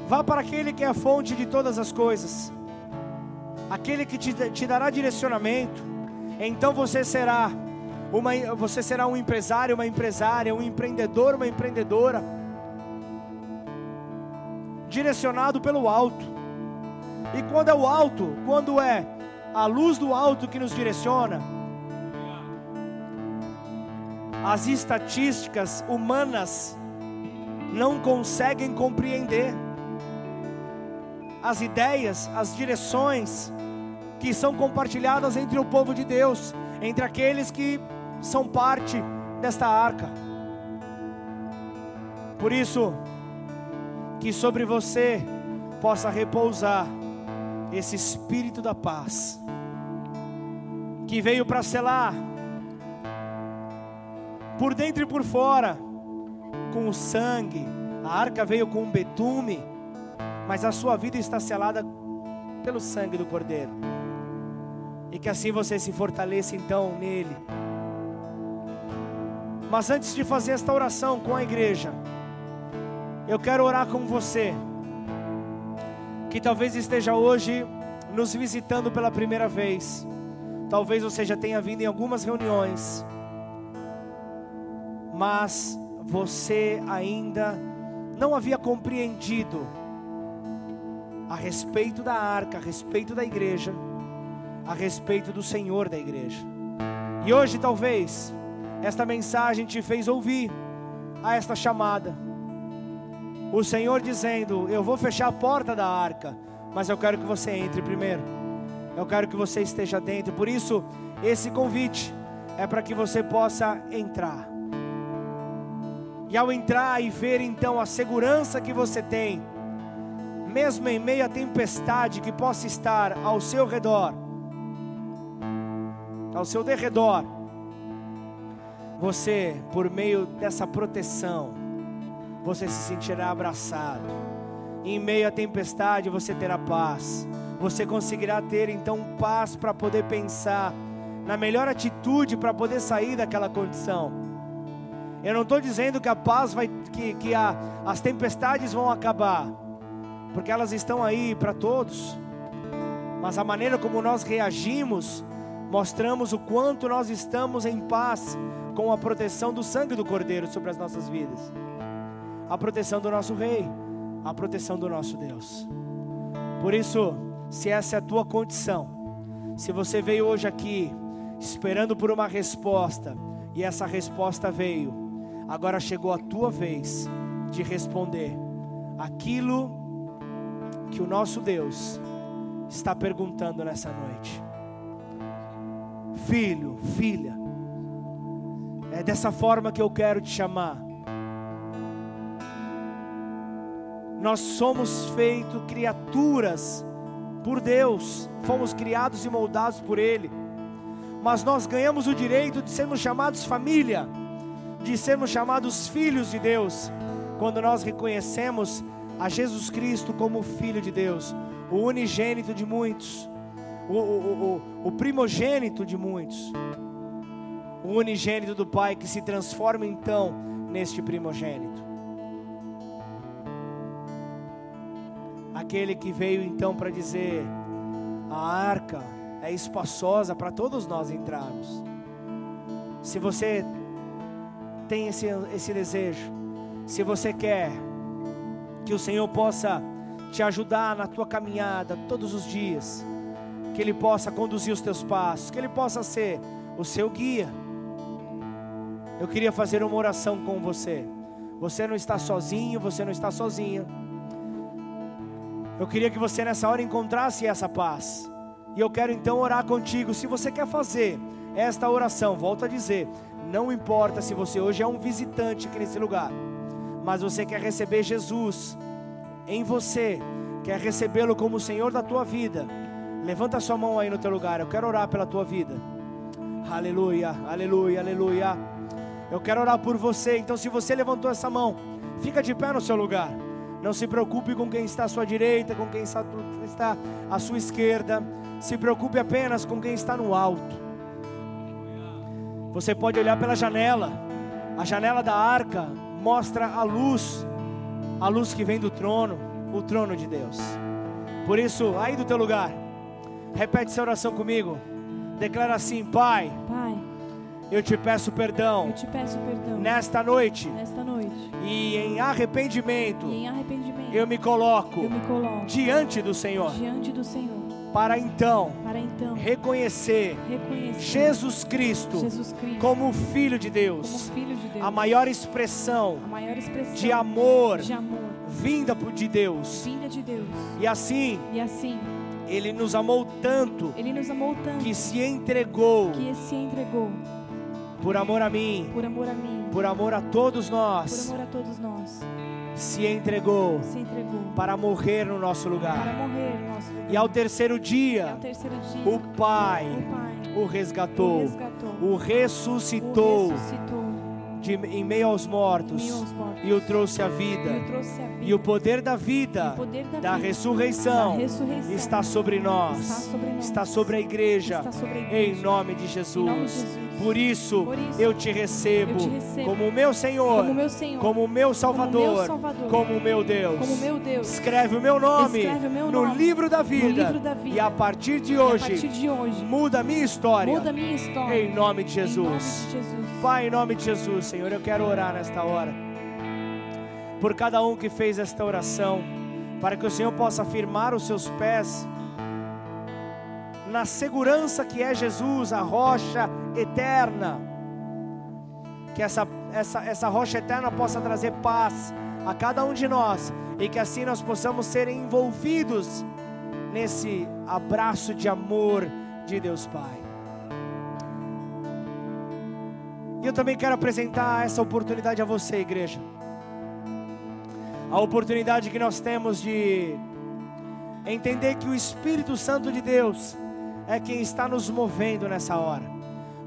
Vá para aquele que é a fonte de todas as coisas. Aquele que te, te dará direcionamento. Então você será uma, você será um empresário, uma empresária, um empreendedor, uma empreendedora, direcionado pelo alto. E quando é o alto, quando é a luz do alto que nos direciona, as estatísticas humanas não conseguem compreender as ideias, as direções que são compartilhadas entre o povo de Deus, entre aqueles que são parte desta arca. Por isso, que sobre você possa repousar esse espírito da paz, que veio para selar, por dentro e por fora, com o sangue, a arca veio com um betume, mas a sua vida está selada pelo sangue do Cordeiro, e que assim você se fortaleça então nele. Mas antes de fazer esta oração com a igreja, eu quero orar com você, que talvez esteja hoje nos visitando pela primeira vez, talvez você já tenha vindo em algumas reuniões, mas você ainda não havia compreendido a respeito da arca, a respeito da igreja, a respeito do Senhor da igreja. E hoje talvez esta mensagem te fez ouvir a esta chamada. O Senhor dizendo: Eu vou fechar a porta da arca, mas eu quero que você entre primeiro. Eu quero que você esteja dentro. Por isso, esse convite é para que você possa entrar. E ao entrar e ver então a segurança que você tem, mesmo em meio à tempestade que possa estar ao seu redor, ao seu derredor, você, por meio dessa proteção, você se sentirá abraçado. Em meio à tempestade, você terá paz, você conseguirá ter então paz para poder pensar na melhor atitude para poder sair daquela condição. Eu não estou dizendo que a paz vai, que, que a, as tempestades vão acabar, porque elas estão aí para todos. Mas a maneira como nós reagimos, mostramos o quanto nós estamos em paz com a proteção do sangue do Cordeiro sobre as nossas vidas, a proteção do nosso Rei, a proteção do nosso Deus. Por isso, se essa é a tua condição, se você veio hoje aqui esperando por uma resposta e essa resposta veio, agora chegou a tua vez de responder aquilo que o nosso Deus está perguntando nessa noite. Filho, filha, é dessa forma que eu quero te chamar. Nós somos feitos criaturas por Deus, fomos criados e moldados por Ele, mas nós ganhamos o direito de sermos chamados família, de sermos chamados filhos de Deus, quando nós reconhecemos a Jesus Cristo como Filho de Deus, o unigênito de muitos, o, o, o, o primogênito de muitos, o unigênito do Pai que se transforma então neste primogênito. Aquele que veio então para dizer: a arca é espaçosa para todos nós entrarmos. Se você tem esse, esse desejo, se você quer que o Senhor possa te ajudar na tua caminhada todos os dias, que Ele possa conduzir os teus passos, que Ele possa ser o seu guia. Eu queria fazer uma oração com você. Você não está sozinho, você não está sozinha. Eu queria que você nessa hora encontrasse essa paz. E eu quero então orar contigo. Se você quer fazer esta oração, volto a dizer, não importa se você hoje é um visitante aqui nesse lugar, mas você quer receber Jesus em você, quer recebê-lo como o Senhor da tua vida, levanta a sua mão aí no teu lugar. Eu quero orar pela tua vida. Aleluia, aleluia, aleluia. Eu quero orar por você. Então, se você levantou essa mão, fica de pé no seu lugar. Não se preocupe com quem está à sua direita, com quem está à sua esquerda. Se preocupe apenas com quem está no alto. Você pode olhar pela janela. A janela da arca mostra a luz a luz que vem do trono, o trono de Deus. Por isso, aí do teu lugar, repete essa oração comigo. Declara assim: Pai,
Pai,
eu te peço perdão.
Eu te peço perdão.
Nesta noite.
Nesta noite.
E em arrependimento.
E em arrependimento.
Eu me coloco.
Eu me coloco
diante do Senhor.
Diante do Senhor.
Para então,
para então
reconhecer,
reconhecer
Jesus, Cristo
Jesus Cristo
como filho de Deus,
filho de Deus
a maior expressão,
a maior expressão
de, amor,
de amor
vinda de Deus.
Vinda de Deus.
E assim,
e assim
ele nos amou tanto,
ele nos amou tanto
que se entregou,
que se entregou
por amor mim,
por amor a mim,
por amor a todos nós, se entregou,
se entregou
para morrer no nosso lugar.
Para morrer no nosso lugar.
E ao terceiro dia,
ao terceiro dia
o, pai,
o Pai
o resgatou,
o, resgatou,
o ressuscitou,
ressuscitou
de, em meio aos mortos,
meio aos mortos
e o trouxe à vida.
E, vida.
e o poder da vida,
poder da,
da,
vida
ressurreição,
da, ressurreição,
está sobre nós,
está sobre, nós,
está sobre a igreja,
sobre a igreja
em, nome Jesus.
Nome de Jesus.
Por, isso,
Por isso,
eu te recebo,
eu te recebo
como meu Senhor,
como meu, Senhor,
como meu Salvador,
como meu, Salvador,
como meu Deus.
Como meu Deus.
Escreve o meu nome,
o meu
no,
nome
livro da vida,
livro da vida.
E a partir de hoje,
partir de hoje
muda a minha história.
Muda minha história.
Em nome de Jesus.
Em nome de Jesus.
Pai, em nome de Jesus, Senhor, eu quero orar nesta hora. Por cada um que fez esta oração, para que o Senhor possa firmar os seus pés na segurança que é Jesus, a rocha eterna. Que essa, essa, essa rocha eterna possa trazer paz a cada um de nós e que assim nós possamos ser envolvidos nesse abraço de amor de Deus Pai. E eu também quero apresentar essa oportunidade a você, igreja. A oportunidade que nós temos de entender que o Espírito Santo de Deus é quem está nos movendo nessa hora.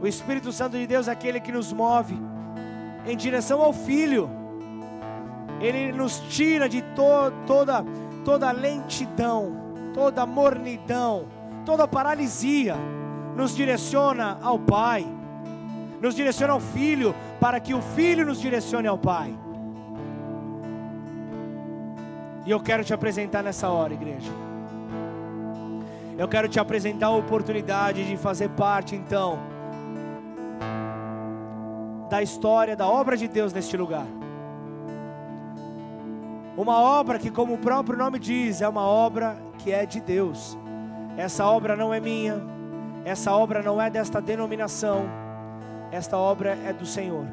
O Espírito Santo de Deus é aquele que nos move em direção ao Filho. Ele nos tira de to toda toda lentidão toda mornidão, toda paralisia, nos direciona ao Pai, nos direciona ao Filho, para que o Filho nos direcione ao Pai. E eu quero te apresentar nessa hora, igreja. Eu quero te apresentar a oportunidade de fazer parte, então, da história, da obra de Deus neste lugar. Uma obra que, como o próprio nome diz, é uma obra que é de Deus. Essa obra não é minha, essa obra não é desta denominação, esta obra é do Senhor.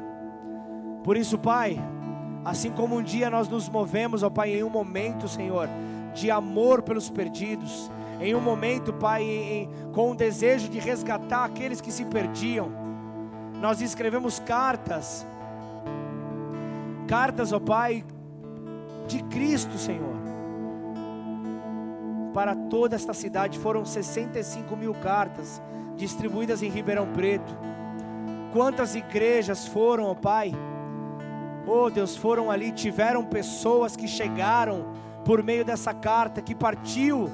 Por isso, Pai, assim como um dia nós nos movemos, ó Pai, em um momento, Senhor, de amor pelos perdidos, em um momento, Pai, em, com o desejo de resgatar aqueles que se perdiam, nós escrevemos cartas, cartas, ó Pai, de Cristo, Senhor, para toda esta cidade. Foram 65 mil cartas distribuídas em Ribeirão Preto. Quantas igrejas foram, ó Pai? Oh Deus, foram ali, tiveram pessoas que chegaram por meio dessa carta que partiu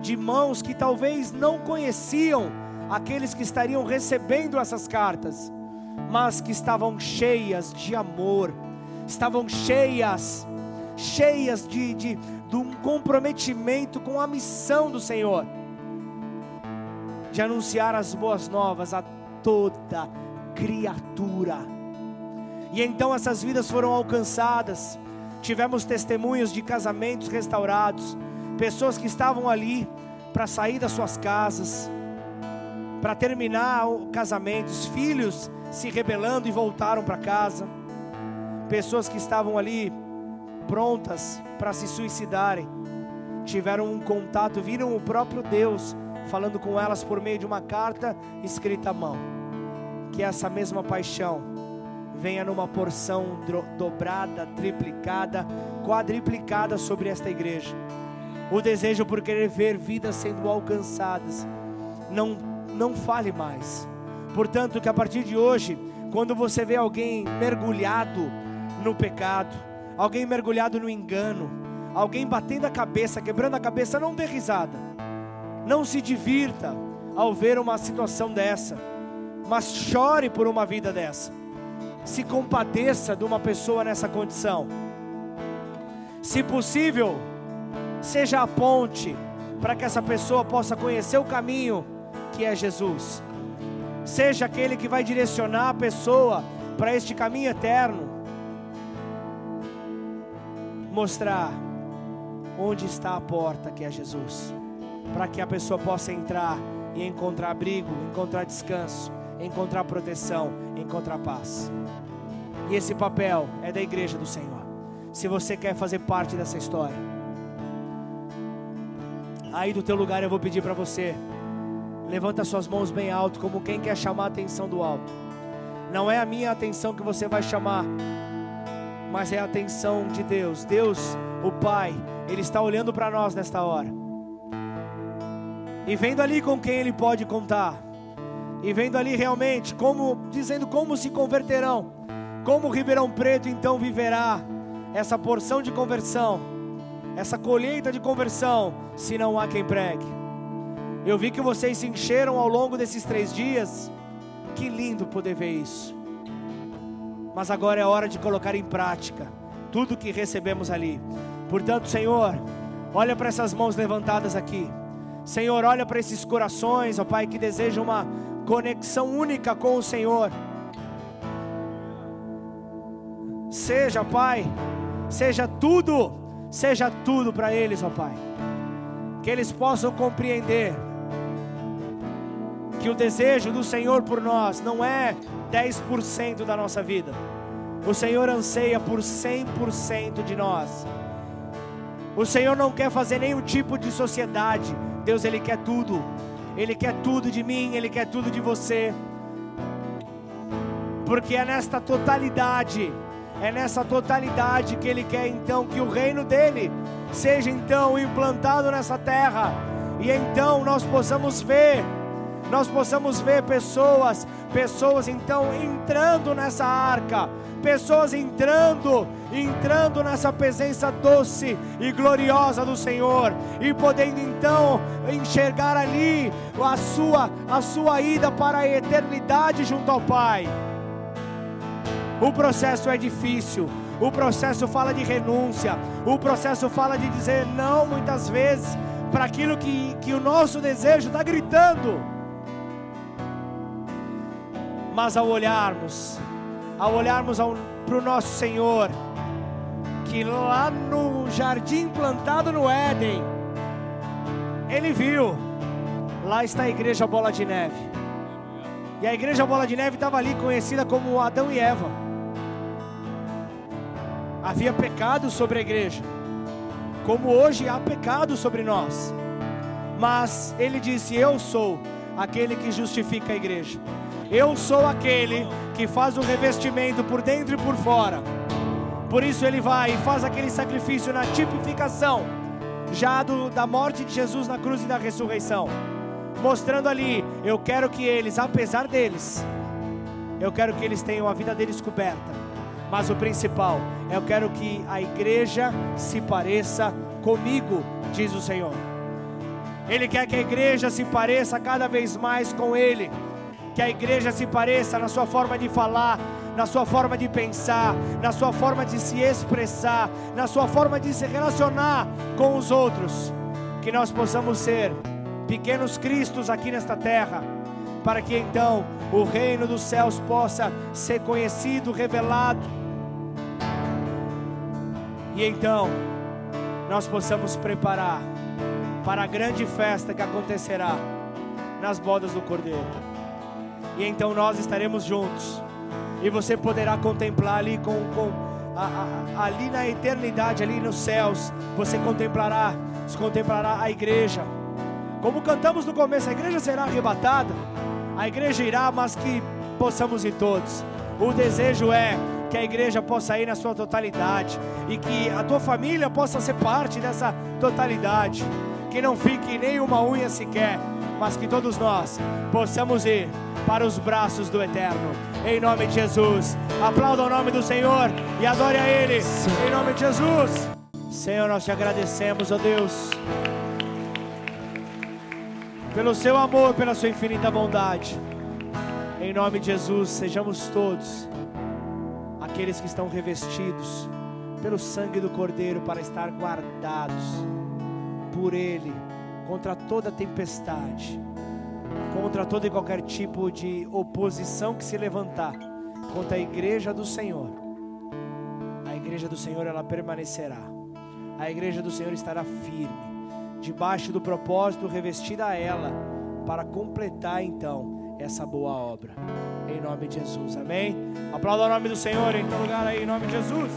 de mãos que talvez não conheciam aqueles que estariam recebendo essas cartas, mas que estavam cheias de amor, estavam cheias, cheias de, de, de um comprometimento com a missão do Senhor, de anunciar as boas novas a toda criatura. E então essas vidas foram alcançadas. Tivemos testemunhos de casamentos restaurados, pessoas que estavam ali para sair das suas casas, para terminar o casamento, os filhos se rebelando e voltaram para casa, pessoas que estavam ali prontas para se suicidarem, tiveram um contato, viram o próprio Deus falando com elas por meio de uma carta escrita à mão. Que essa mesma paixão venha numa porção dobrada, triplicada, quadriplicada sobre esta igreja. O desejo por querer ver vidas sendo alcançadas. Não não fale mais. Portanto, que a partir de hoje, quando você vê alguém mergulhado no pecado, alguém mergulhado no engano, alguém batendo a cabeça, quebrando a cabeça, não dê risada. Não se divirta ao ver uma situação dessa, mas chore por uma vida dessa. Se compadeça de uma pessoa nessa condição. Se possível, seja a ponte para que essa pessoa possa conhecer o caminho que é Jesus. Seja aquele que vai direcionar a pessoa para este caminho eterno. Mostrar onde está a porta que é Jesus, para que a pessoa possa entrar e encontrar abrigo, encontrar descanso, encontrar proteção, encontrar paz. E esse papel é da igreja do Senhor. Se você quer fazer parte dessa história, aí do teu lugar eu vou pedir para você Levanta suas mãos bem alto, como quem quer chamar a atenção do alto. Não é a minha atenção que você vai chamar, mas é a atenção de Deus. Deus, o Pai, Ele está olhando para nós nesta hora. E vendo ali com quem Ele pode contar. E vendo ali realmente como, dizendo como se converterão. Como Ribeirão Preto então viverá essa porção de conversão, essa colheita de conversão, se não há quem pregue. Eu vi que vocês se encheram ao longo desses três dias. Que lindo poder ver isso. Mas agora é hora de colocar em prática tudo que recebemos ali. Portanto, Senhor, olha para essas mãos levantadas aqui. Senhor, olha para esses corações, ó Pai, que desejam uma conexão única com o Senhor. Seja, Pai, seja tudo, seja tudo para eles, ó Pai. Que eles possam compreender que o desejo do Senhor por nós não é 10% da nossa vida. O Senhor anseia por 100% de nós. O Senhor não quer fazer nenhum tipo de sociedade. Deus, Ele quer tudo. Ele quer tudo de mim, Ele quer tudo de você. Porque é nesta totalidade, é nessa totalidade que Ele quer então que o reino dele seja então implantado nessa terra. E então nós possamos ver nós possamos ver pessoas, pessoas então entrando nessa arca, pessoas entrando, entrando nessa presença doce e gloriosa do Senhor e podendo então enxergar ali a sua a sua ida para a eternidade junto ao Pai. O processo é difícil, o processo fala de renúncia, o processo fala de dizer não muitas vezes para aquilo que, que o nosso desejo está gritando. Mas ao olharmos, ao olharmos para o nosso Senhor, que lá no jardim plantado no Éden, Ele viu, lá está a igreja Bola de Neve. E a igreja Bola de Neve estava ali conhecida como Adão e Eva. Havia pecado sobre a igreja, como hoje há pecado sobre nós. Mas ele disse: Eu sou aquele que justifica a igreja. Eu sou aquele que faz o revestimento por dentro e por fora. Por isso ele vai e faz aquele sacrifício na tipificação já do, da morte de Jesus na cruz e da ressurreição. Mostrando ali, eu quero que eles, apesar deles, eu quero que eles tenham a vida deles coberta. Mas o principal, eu quero que a igreja se pareça comigo, diz o Senhor. Ele quer que a igreja se pareça cada vez mais com Ele que a igreja se pareça na sua forma de falar, na sua forma de pensar, na sua forma de se expressar, na sua forma de se relacionar com os outros. Que nós possamos ser pequenos cristos aqui nesta terra, para que então o reino dos céus possa ser conhecido, revelado. E então nós possamos preparar para a grande festa que acontecerá nas bodas do Cordeiro e então nós estaremos juntos. E você poderá contemplar ali com, com a, a, ali na eternidade, ali nos céus, você contemplará, contemplará a igreja. Como cantamos no começo, a igreja será arrebatada, a igreja irá, mas que possamos ir todos. O desejo é que a igreja possa ir na sua totalidade e que a tua família possa ser parte dessa totalidade. Que não fique nenhuma unha sequer, mas que todos nós possamos ir para os braços do Eterno. Em nome de Jesus. Aplauda o nome do Senhor e adore a Ele. Em nome de Jesus. Senhor, nós te agradecemos, ó Deus, pelo seu amor, pela sua infinita bondade. Em nome de Jesus, sejamos todos aqueles que estão revestidos pelo sangue do Cordeiro para estar guardados por Ele contra toda tempestade contra todo e qualquer tipo de oposição que se levantar contra a igreja do Senhor. A igreja do Senhor ela permanecerá. A igreja do Senhor estará firme, debaixo do propósito revestida a ela, para completar então essa boa obra. Em nome de Jesus, amém? Aplauda o nome do Senhor em todo lugar aí, em nome de Jesus.